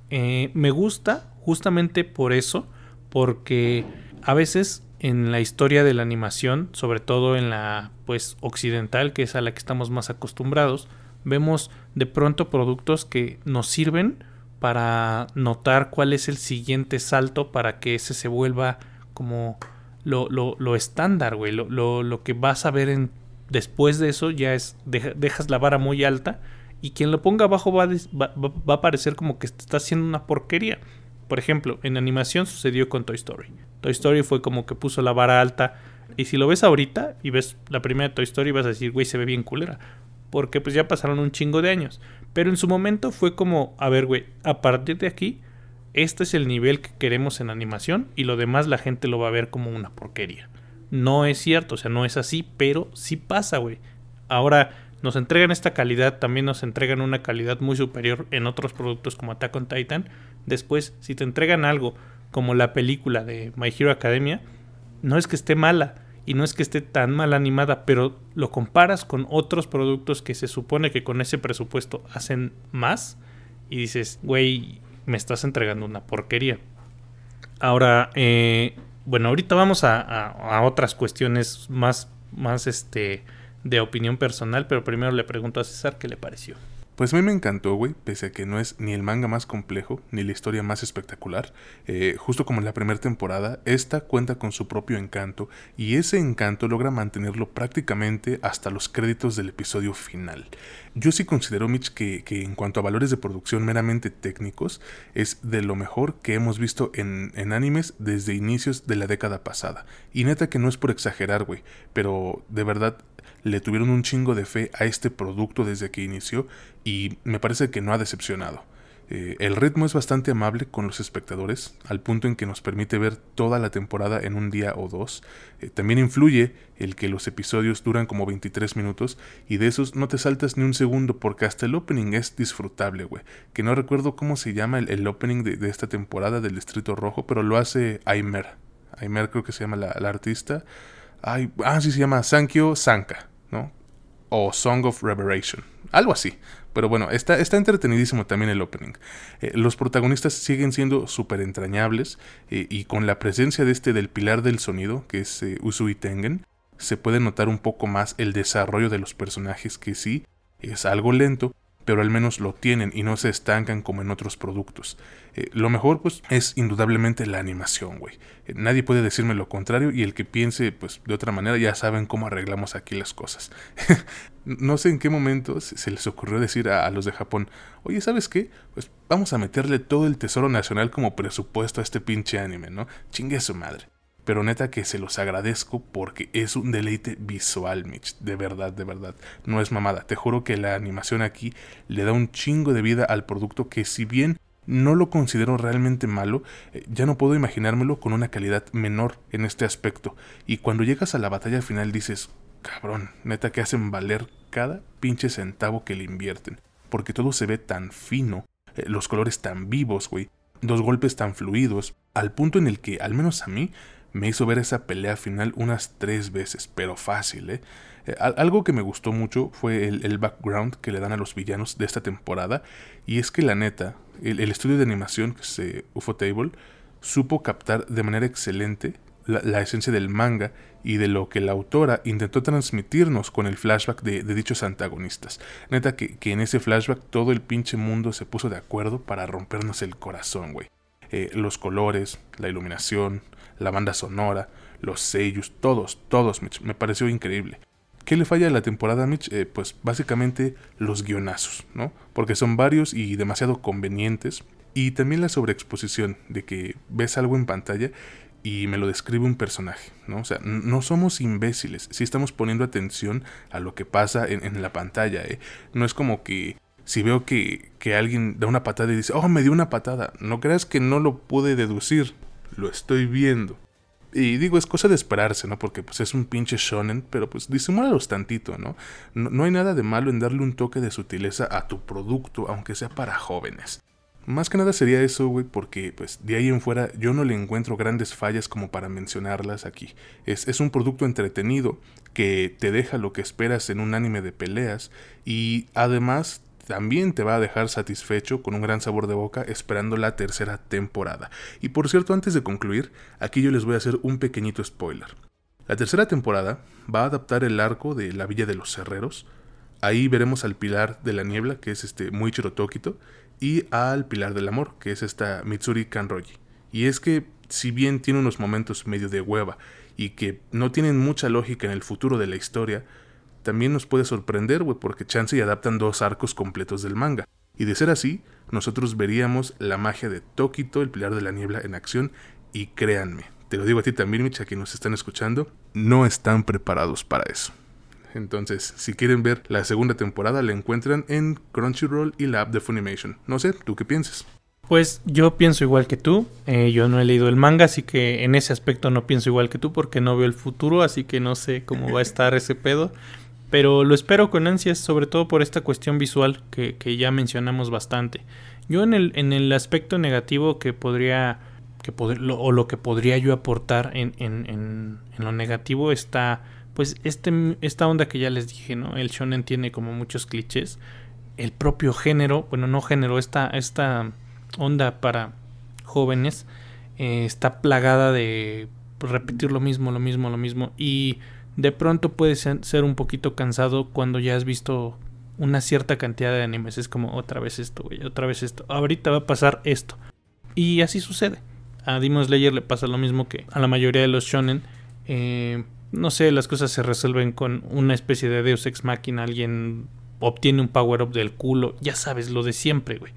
Eh, me gusta justamente por eso, porque a veces en la historia de la animación, sobre todo en la pues occidental, que es a la que estamos más acostumbrados, vemos de pronto productos que nos sirven para notar cuál es el siguiente salto para que ese se vuelva como lo, lo, estándar, güey. Lo, lo, que vas a ver en, después de eso ya es, dejas la vara muy alta y quien lo ponga abajo va a, parecer como que está haciendo una porquería. Por ejemplo, en animación sucedió con Toy Story. Toy Story fue como que puso la vara alta. Y si lo ves ahorita y ves la primera Toy Story, vas a decir, güey, se ve bien culera. Porque pues ya pasaron un chingo de años. Pero en su momento fue como, a ver, güey, a partir de aquí, este es el nivel que queremos en animación y lo demás la gente lo va a ver como una porquería. No es cierto, o sea, no es así, pero sí pasa, güey. Ahora, nos entregan esta calidad, también nos entregan una calidad muy superior en otros productos como Attack on Titan. Después, si te entregan algo como la película de My Hero Academia, no es que esté mala y no es que esté tan mal animada, pero lo comparas con otros productos que se supone que con ese presupuesto hacen más y dices, güey, me estás entregando una porquería. Ahora, eh, bueno, ahorita vamos a, a, otras cuestiones más, más este, de opinión personal, pero primero le pregunto a César qué le pareció. Pues a mí me encantó, güey, pese a que no es ni el manga más complejo, ni la historia más espectacular. Eh, justo como en la primera temporada, esta cuenta con su propio encanto, y ese encanto logra mantenerlo prácticamente hasta los créditos del episodio final. Yo sí considero, Mitch, que, que en cuanto a valores de producción meramente técnicos, es de lo mejor que hemos visto en, en animes desde inicios de la década pasada. Y neta que no es por exagerar, güey, pero de verdad le tuvieron un chingo de fe a este producto desde que inició y me parece que no ha decepcionado. Eh, el ritmo es bastante amable con los espectadores, al punto en que nos permite ver toda la temporada en un día o dos. Eh, también influye el que los episodios duran como 23 minutos y de esos no te saltas ni un segundo porque hasta el opening es disfrutable, güey. Que no recuerdo cómo se llama el, opening de, esta temporada del Distrito Rojo, pero lo hace Aimer. Aimer creo que se llama la, artista. Ay, ah, sí se llama Sankyo Sanka. O Song of Revelation. Algo así. Pero bueno, está, está entretenidísimo también el opening. Eh, los protagonistas siguen siendo súper entrañables eh, y con la presencia de este del pilar del sonido, que es eh, Usui Tengen, se puede notar un poco más el desarrollo de los personajes que sí es algo lento, pero al menos lo tienen y no se estancan como en otros productos. Eh, lo mejor pues es indudablemente la animación, güey. Eh, nadie puede decirme lo contrario y el que piense pues de otra manera ya saben cómo arreglamos aquí las cosas. no sé en qué momento se les ocurrió decir a, los de Japón, oye, ¿sabes qué? Pues vamos a meterle todo el tesoro nacional como presupuesto a este pinche anime, ¿no? Chingue su madre. Pero neta que se los agradezco porque es un deleite visual, Mitch. De verdad, de verdad. No es mamada. Te juro que la animación aquí le da un chingo de vida al producto que si bien no lo considero realmente malo, eh, ya no puedo imaginármelo con una calidad menor en este aspecto. Y cuando llegas a la batalla final dices, cabrón, neta que hacen valer cada pinche centavo que le invierten. Porque todo se ve tan fino, eh, los colores tan vivos, güey, los golpes tan fluidos, al punto en el que, al menos a mí, me hizo ver esa pelea final unas tres veces, pero fácil, ¿eh? eh algo que me gustó mucho fue el, background que le dan a los villanos de esta temporada, y es que la neta, el, estudio de animación, que es UFO Table, supo captar de manera excelente la, esencia del manga y de lo que la autora intentó transmitirnos con el flashback de, dichos antagonistas. Neta que, que, en ese flashback todo el pinche mundo se puso de acuerdo para rompernos el corazón, güey. Eh, los colores, la iluminación, la banda sonora, los sellos, todos, todos, Mitch, me pareció increíble. ¿Qué le falla a la temporada, Mitch? Eh, pues básicamente los guionazos, ¿no? Porque son varios y demasiado convenientes. Y también la sobreexposición de que ves algo en pantalla y me lo describe un personaje, ¿no? O sea, no somos imbéciles, si estamos poniendo atención a lo que pasa en, en la pantalla, ¿eh? No es como que si veo que, que alguien da una patada y dice, oh, me dio una patada, no creas que no lo pude deducir, lo estoy viendo. Y digo, es cosa de esperarse, ¿no? Porque pues es un pinche shonen, pero pues disimúlalos tantito, ¿no? ¿no? No hay nada de malo en darle un toque de sutileza a tu producto, aunque sea para jóvenes. Más que nada sería eso, güey, porque pues de ahí en fuera yo no le encuentro grandes fallas como para mencionarlas aquí. Es, es un producto entretenido que te deja lo que esperas en un anime de peleas y además también te va a dejar satisfecho con un gran sabor de boca esperando la tercera temporada. Y por cierto, antes de concluir, aquí yo les voy a hacer un pequeñito spoiler. La tercera temporada va a adaptar el arco de la Villa de los Herreros. Ahí veremos al Pilar de la Niebla, que es este Muichiro Tokito, y al Pilar del Amor, que es esta Mitsuri Kanroji. Y es que, si bien tiene unos momentos medio de hueva y que no tienen mucha lógica en el futuro de la historia, también nos puede sorprender, güey, porque chance y adaptan dos arcos completos del manga. Y de ser así, nosotros veríamos la magia de Tokito, el Pilar de la Niebla, en acción, y créanme, te lo digo a ti también, Micha, que nos están escuchando, no están preparados para eso. Entonces, si quieren ver la segunda temporada, la encuentran en Crunchyroll y la app de Funimation. No sé, ¿tú qué piensas? Pues yo pienso igual que tú. Eh, yo no he leído el manga, así que en ese aspecto no pienso igual que tú porque no veo el futuro, así que no sé cómo va a estar ese pedo. Pero lo espero con ansias, sobre todo por esta cuestión visual que, ya mencionamos bastante. Yo en el, en el aspecto negativo que podría, que o lo que podría yo aportar en, en, en, lo negativo está, pues, este, esta onda que ya les dije, ¿no? El shonen tiene como muchos clichés. El propio género, bueno, no género, esta, esta onda para jóvenes eh, está plagada de repetir lo mismo, lo mismo, lo mismo. Y de pronto puede ser un poquito cansado cuando ya has visto una cierta cantidad de animes. Es como otra vez esto, güey, otra vez esto. Ahorita va a pasar esto. Y así sucede. A Demon Slayer le pasa lo mismo que a la mayoría de los shonen. Eh, no sé, las cosas se resuelven con una especie de Deus Ex Machina. Alguien obtiene un power up del culo. Ya sabes, lo de siempre, güey.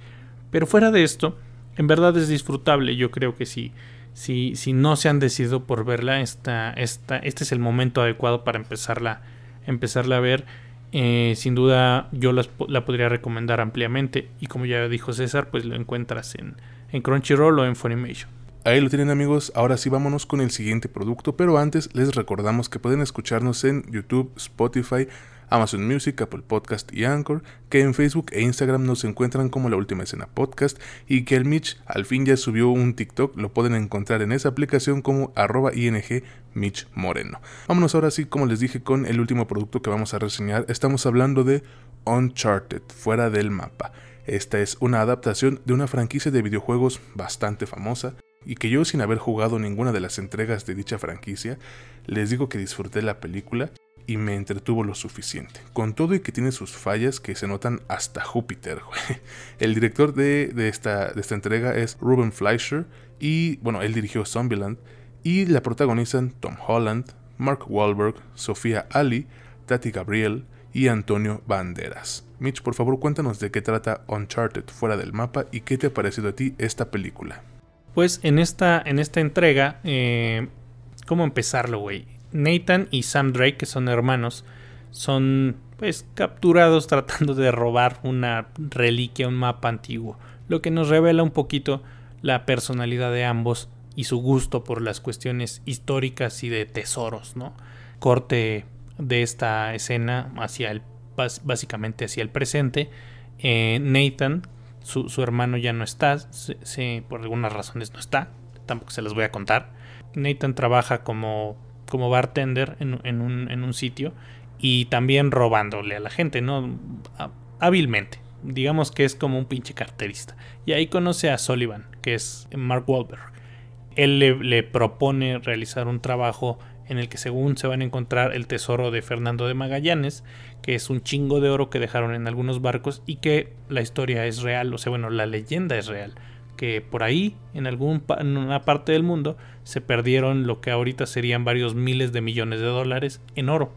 Pero fuera de esto, en verdad es disfrutable. Yo creo que sí si no se han decidido por verla, esta, esta, este es el momento adecuado para empezarla, empezarla a ver. Eh, sin duda yo la podría recomendar ampliamente y como ya dijo César, pues lo encuentras en, en Crunchyroll o en Funimation. Ahí lo tienen amigos, ahora sí vámonos con el siguiente producto, pero antes les recordamos que pueden escucharnos en YouTube, Spotify, Amazon Music, Apple Podcast y Anchor, que en Facebook e Instagram nos encuentran como La Última Escena Podcast y que el Mitch al fin ya subió un TikTok, lo pueden encontrar en esa aplicación como arroba ing Moreno. Vámonos ahora sí, como les dije, con el último producto que vamos a reseñar. Estamos hablando de Uncharted, fuera del mapa. Esta es una adaptación de una franquicia de videojuegos bastante famosa y que yo sin haber jugado ninguna de las entregas de dicha franquicia, les digo que disfruté la película y me entretuvo lo suficiente. Con todo y que tiene sus fallas que se notan hasta Júpiter. El director de, esta, de esta entrega es Ruben Fleischer y bueno, él dirigió Zombieland y la protagonizan Tom Holland, Mark Wahlberg, Sofía Ali, Tati Gabriel y Antonio Banderas. Mitch, por favor cuéntanos de qué trata Uncharted fuera del mapa y qué te ha parecido a ti esta película. Pues en esta, en esta entrega, eh, ¿cómo empezarlo, güey? Nathan y Sam Drake, que son hermanos, son pues capturados tratando de robar una reliquia, un mapa antiguo, lo que nos revela un poquito la personalidad de ambos y su gusto por las cuestiones históricas y de tesoros, ¿no? Corte de esta escena hacia el básicamente hacia el presente. Eh, Nathan, su, hermano ya no está, por algunas razones no está, tampoco se las voy a contar. Nathan trabaja como como bartender en, un, sitio y también robándole a la gente, ¿no? Hábilmente. Digamos que es como un pinche carterista. Y ahí conoce a Sullivan, que es Mark Wahlberg. Él le, propone realizar un trabajo en el que según se van a encontrar el tesoro de Fernando de Magallanes, que es un chingo de oro que dejaron en algunos barcos y que la historia es real, o sea, bueno, la leyenda es real que por ahí, en alguna parte del mundo, se perdieron lo que ahorita serían varios miles de millones de dólares en oro.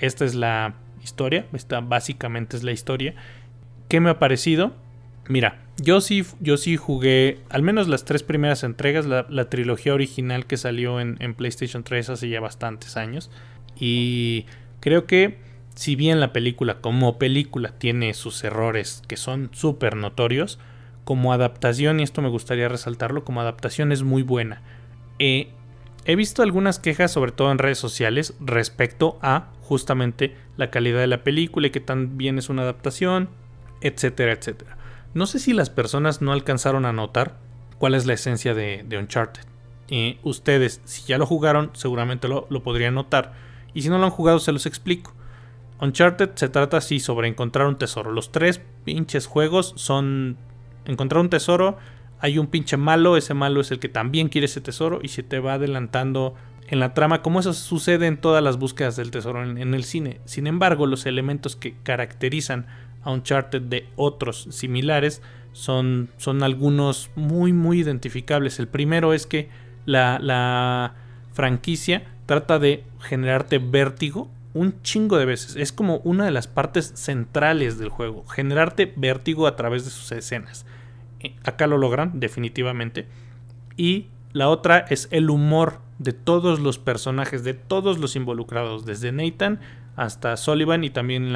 Esta es la historia, esta básicamente es la historia. ¿Qué me ha parecido? Mira, yo sí, yo sí jugué al menos las tres primeras entregas, la, trilogía original que salió en, en PlayStation 3 hace ya bastantes años. Y creo que si bien la película como película tiene sus errores que son súper notorios, como adaptación, y esto me gustaría resaltarlo, como adaptación es muy buena. Eh, he visto algunas quejas, sobre todo en redes sociales, respecto a justamente la calidad de la película y que tan bien es una adaptación, etcétera, etcétera. No sé si las personas no alcanzaron a notar cuál es la esencia de, Uncharted. Eh, ustedes, si ya lo jugaron, seguramente lo, lo podrían notar. Y si no lo han jugado, se los explico. Uncharted se trata así sobre encontrar un tesoro. Los tres pinches juegos son encontrar un tesoro, hay un pinche malo, ese malo es el que también quiere ese tesoro y se te va adelantando en la trama, como eso sucede en todas las búsquedas del tesoro en, el cine. Sin embargo, los elementos que caracterizan a Uncharted de otros similares son, son algunos muy muy identificables. El primero es que la, la franquicia trata de generarte vértigo un chingo de veces. Es como una de las partes centrales del juego, generarte vértigo a través de sus escenas. Acá lo logran, definitivamente. Y la otra es el humor de todos los personajes, de todos los involucrados, desde Nathan hasta Sullivan y también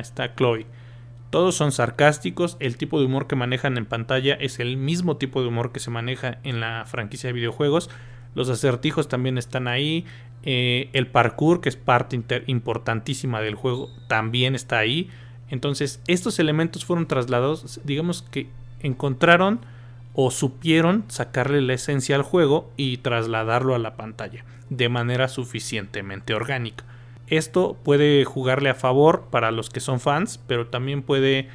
está Chloe. Todos son sarcásticos, el tipo de humor que manejan en pantalla es el mismo tipo de humor que se maneja en la franquicia de videojuegos. Los acertijos también están ahí. Eh, el parkour, que es parte importantísima del juego, también está ahí. Entonces, estos elementos fueron trasladados, digamos que encontraron o supieron sacarle la esencia al juego y trasladarlo a la pantalla de manera suficientemente orgánica. Esto puede jugarle a favor para los que son fans, pero también puede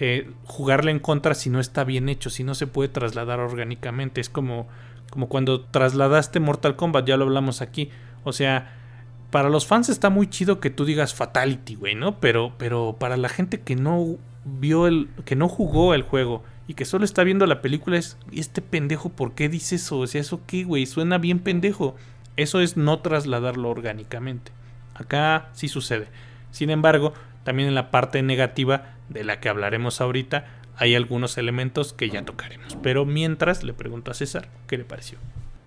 eh, jugarle en contra si no está bien hecho, si no se puede trasladar orgánicamente. Es como, como cuando trasladaste Mortal Kombat, ya lo hablamos aquí. O sea, para los fans está muy chido que tú digas Fatality, güey, ¿no? Pero, pero para la gente que no vio el, que no jugó el juego y que solo está viendo la película es, este pendejo, ¿por qué dice eso? O sea, ¿eso qué, güey? Suena bien pendejo. Eso es no trasladarlo orgánicamente. Acá sí sucede. Sin embargo, también en la parte negativa de la que hablaremos ahorita, hay algunos elementos que ya tocaremos. Pero mientras le pregunto a César, ¿qué le pareció?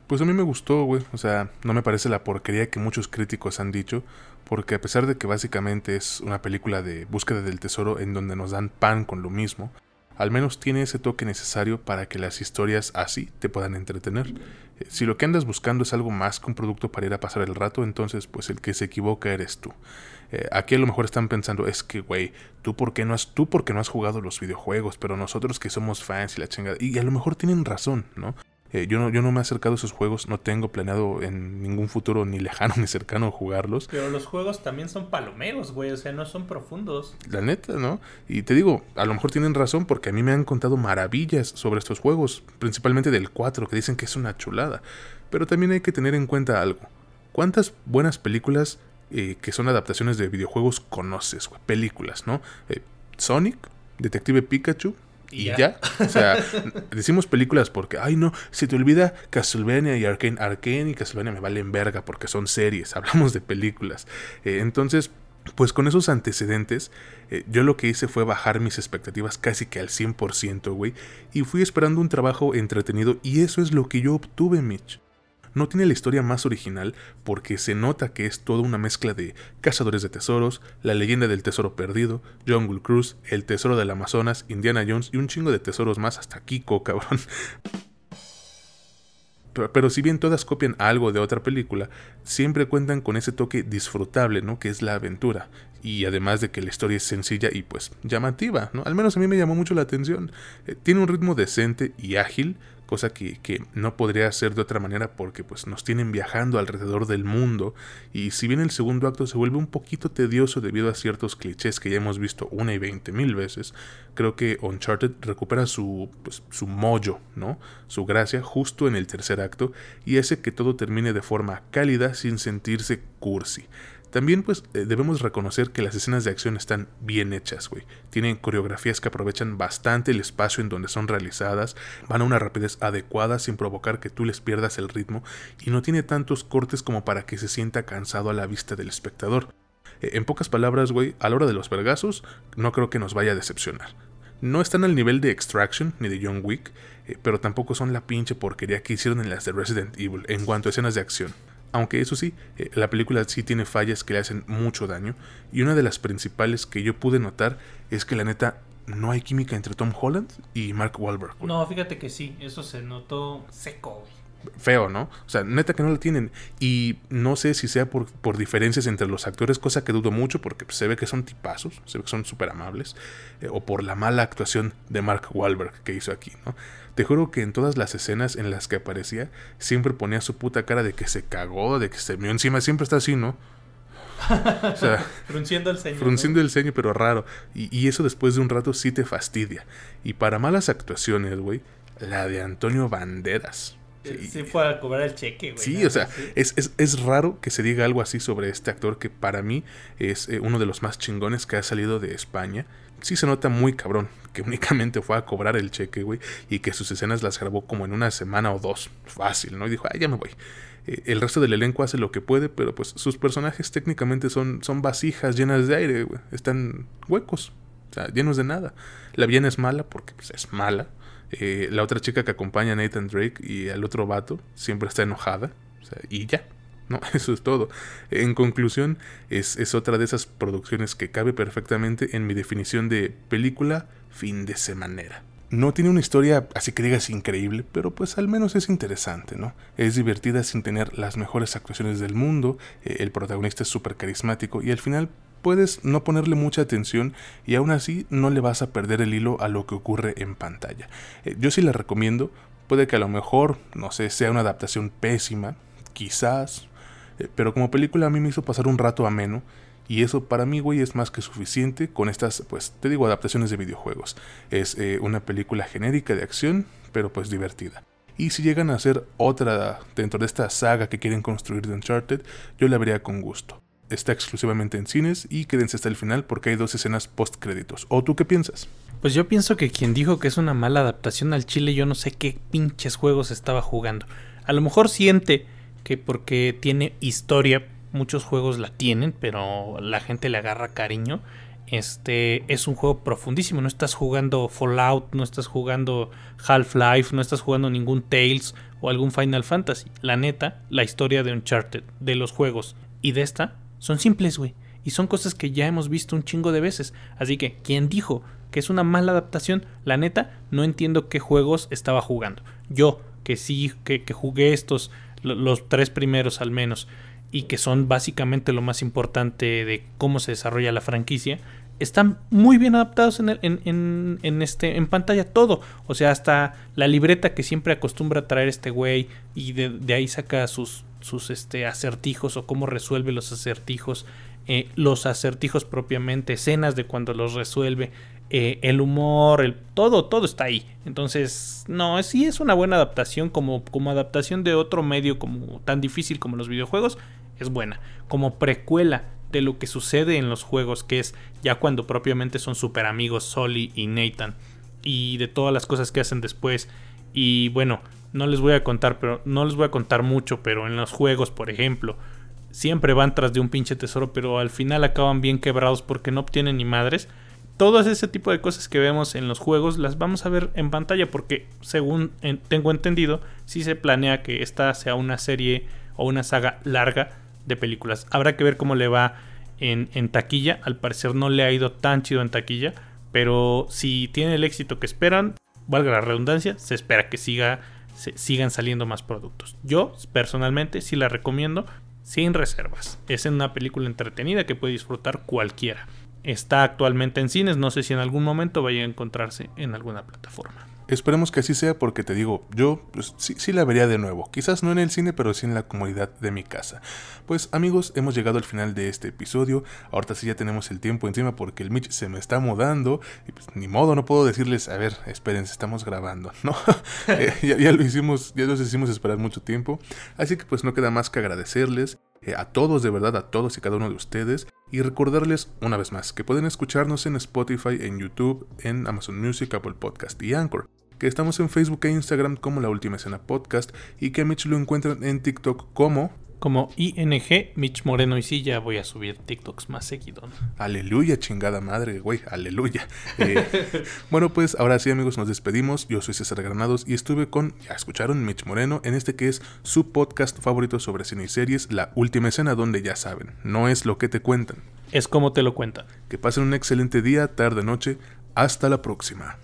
Pues a mí me gustó, güey. O sea, no me parece la porquería que muchos críticos han dicho. Porque a pesar de que básicamente es una película de búsqueda del tesoro en donde nos dan pan con lo mismo, al menos tiene ese toque necesario para que las historias así te puedan entretener. Eh, si lo que andas buscando es algo más que un producto para ir a pasar el rato, entonces pues el que se equivoca eres tú. Eh, aquí a lo mejor están pensando, es que, güey, tú por qué no has, tú porque no has jugado los videojuegos, pero nosotros que somos fans y la chingada. Y a lo mejor tienen razón, ¿no? Eh, yo, no, yo no me he acercado a esos juegos, no tengo planeado en ningún futuro ni lejano ni cercano jugarlos. Pero los juegos también son palomeros, güey, o sea, no son profundos. La neta, ¿no? Y te digo, a lo mejor tienen razón porque a mí me han contado maravillas sobre estos juegos, principalmente del 4, que dicen que es una chulada. Pero también hay que tener en cuenta algo. ¿Cuántas buenas películas eh, que son adaptaciones de videojuegos conoces, güey. Películas, ¿no? Eh, Sonic, Detective Pikachu, y ya. O sea, decimos películas porque, ay no, se te olvida Castlevania y Arkane. Arkane y Castlevania me valen verga porque son series. Hablamos de películas. Eh, entonces, pues con esos antecedentes, eh, yo lo que hice fue bajar mis expectativas casi que al 100%, güey. Y fui esperando un trabajo entretenido y eso es lo que yo obtuve, Mitch. No tiene la historia más original porque se nota que es toda una mezcla de Cazadores de Tesoros, La leyenda del tesoro perdido, Jungle Cruise, El tesoro del Amazonas, Indiana Jones y un chingo de tesoros más hasta Kiko, cabrón. Pero, si bien todas copian algo de otra película, siempre cuentan con ese toque disfrutable, ¿no? Que es la aventura. Y además de que la historia es sencilla y pues llamativa, ¿no? Al menos a mí me llamó mucho la atención. Eh, tiene un ritmo decente y ágil, cosa que, no podría ser de otra manera porque pues nos tienen viajando alrededor del mundo y si bien el segundo acto se vuelve un poquito tedioso debido a ciertos clichés que ya hemos visto una y veinte mil veces, creo que Uncharted recupera su, pues, su mollo, ¿no? su gracia justo en el tercer acto y hace que todo termine de forma cálida sin sentirse cursi. También pues eh, debemos reconocer que las escenas de acción están bien hechas, güey. Tienen coreografías que aprovechan bastante el espacio en donde son realizadas, van a una rapidez adecuada sin provocar que tú les pierdas el ritmo y no tiene tantos cortes como para que se sienta cansado a la vista del espectador. Eh, en pocas palabras, güey, a la hora de los vergazos, no creo que nos vaya a decepcionar. No están al nivel de Extraction ni de John Wick, eh, pero tampoco son la pinche porquería que hicieron en las de Resident Evil en cuanto a escenas de acción. Aunque eso sí, eh, la película sí tiene fallas que le hacen mucho daño, y una de las principales que yo pude notar es que la neta no hay química entre Tom Holland y Mark Wahlberg. No, fíjate que sí, eso se notó seco, Feo, ¿no? O sea, neta que no la tienen. Y no sé si sea por, por diferencias entre los actores, cosa que dudo mucho porque se ve que son tipazos, se ve que son súper amables, eh, o por la mala actuación de Mark Wahlberg que hizo aquí, ¿no? Te juro que en todas las escenas en las que aparecía, siempre ponía su puta cara de que se cagó, de que se vio encima, siempre está así, ¿no? O sea, frunciendo el ceño. Frunciendo el ceño, pero raro. Y, y, eso después de un rato sí te fastidia. Y para malas actuaciones, güey, la de Antonio Banderas. Sí, fue a cobrar el cheque, güey. Sí, o sea, es, es, es, raro que se diga algo así sobre este actor que para mí es eh, uno de los más chingones que ha salido de España sí se nota muy cabrón que únicamente fue a cobrar el cheque, güey, y que sus escenas las grabó como en una semana o dos, fácil, ¿no? Y dijo, ay, ya me voy. Eh, el resto del elenco hace lo que puede, pero pues sus personajes técnicamente son, son vasijas llenas de aire, güey. Están huecos, o sea, llenos de nada. La villana es mala porque pues, es mala. Eh, la otra chica que acompaña a Nathan Drake y al otro vato siempre está enojada, o sea, y ya. No, eso es todo. En conclusión, es, es, otra de esas producciones que cabe perfectamente en mi definición de película fin de semanera. No tiene una historia así que digas increíble, pero pues al menos es interesante, ¿no? Es divertida sin tener las mejores actuaciones del mundo, eh, el protagonista es súper carismático y al final puedes no ponerle mucha atención y aún así no le vas a perder el hilo a lo que ocurre en pantalla. Eh, yo sí la recomiendo, puede que a lo mejor, no sé, sea una adaptación pésima, quizás, pero como película a mí me hizo pasar un rato ameno. Y eso para mí, güey, es más que suficiente con estas, pues, te digo, adaptaciones de videojuegos. Es eh, una película genérica de acción, pero pues divertida. Y si llegan a hacer otra dentro de esta saga que quieren construir de Uncharted, yo la vería con gusto. Está exclusivamente en cines y quédense hasta el final porque hay dos escenas post créditos. ¿O tú qué piensas? Pues yo pienso que quien dijo que es una mala adaptación al chile, yo no sé qué pinches juegos estaba jugando. A lo mejor siente que porque tiene historia, muchos juegos la tienen, pero la gente le agarra cariño. Este es un juego profundísimo, no estás jugando Fallout, no estás jugando Half-Life, no estás jugando ningún Tales o algún Final Fantasy. La neta, la historia de Uncharted, de los juegos y de esta, son simples, güey. Y son cosas que ya hemos visto un chingo de veces. Así que, quien dijo que es una mala adaptación, la neta, no entiendo qué juegos estaba jugando. Yo, que sí, que, que jugué estos los tres primeros al menos, y que son básicamente lo más importante de cómo se desarrolla la franquicia, están muy bien adaptados en, en, en, este, en pantalla todo. O sea, hasta la libreta que siempre acostumbra a traer este güey y de, ahí saca sus, sus este, acertijos o cómo resuelve los acertijos. Eh, los acertijos propiamente, escenas de cuando los resuelve. Eh, el humor, el, todo, todo está ahí. Entonces, no, sí es una buena adaptación como, como adaptación de otro medio como tan difícil como los videojuegos. es buena. Como precuela de lo que sucede en los juegos, que es ya cuando propiamente son super amigos Soli y Nathan, y de todas las cosas que hacen después. Y bueno, no les voy a contar, pero no les voy a contar mucho, pero en los juegos, por ejemplo, siempre van tras de un pinche tesoro, pero al final acaban bien quebrados porque no obtienen ni madres. Todo ese tipo de cosas que vemos en los juegos las vamos a ver en pantalla porque según tengo entendido, si se planea que esta sea una serie o una saga larga de películas. Habrá que ver cómo le va en, taquilla. Al parecer no le ha ido tan chido en taquilla. Pero si tiene el éxito que esperan, valga la redundancia, se espera que siga, sigan saliendo más productos. Yo personalmente sí la recomiendo sin reservas. Es una película entretenida que puede disfrutar cualquiera. Está actualmente en cines, no sé si en algún momento vaya a encontrarse en alguna plataforma. Esperemos que así sea porque te digo, yo pues, sí, la vería de nuevo. Quizás no en el cine, pero sí en la comodidad de mi casa. Pues amigos, hemos llegado al final de este episodio. Ahorita sí ya tenemos el tiempo encima porque el Mitch se me está mudando. Y pues ni modo, no puedo decirles, a ver, espérense, estamos grabando. No, eh, ya, lo hicimos, ya los hicimos esperar mucho tiempo. Así que pues no queda más que agradecerles. Eh, a todos, de verdad, a todos y cada uno de ustedes. Y recordarles una vez más que pueden escucharnos en Spotify, en YouTube, en Amazon Music, Apple Podcast y Anchor que estamos en Facebook e Instagram como La Última Escena Podcast y que a Mitch lo encuentran en TikTok como... Como ING Mitch Moreno y sí, ya voy a subir TikToks más seguido. Aleluya, chingada madre, güey, aleluya. Eh, bueno, pues ahora sí amigos, nos despedimos. Yo soy César Granados y estuve con, ya escucharon, Mitch Moreno en este que es su podcast favorito sobre cine y series, La Última Escena, donde ya saben, no es lo que te cuentan. Es como te lo cuentan. Que pasen un excelente día, tarde, noche. Hasta la próxima.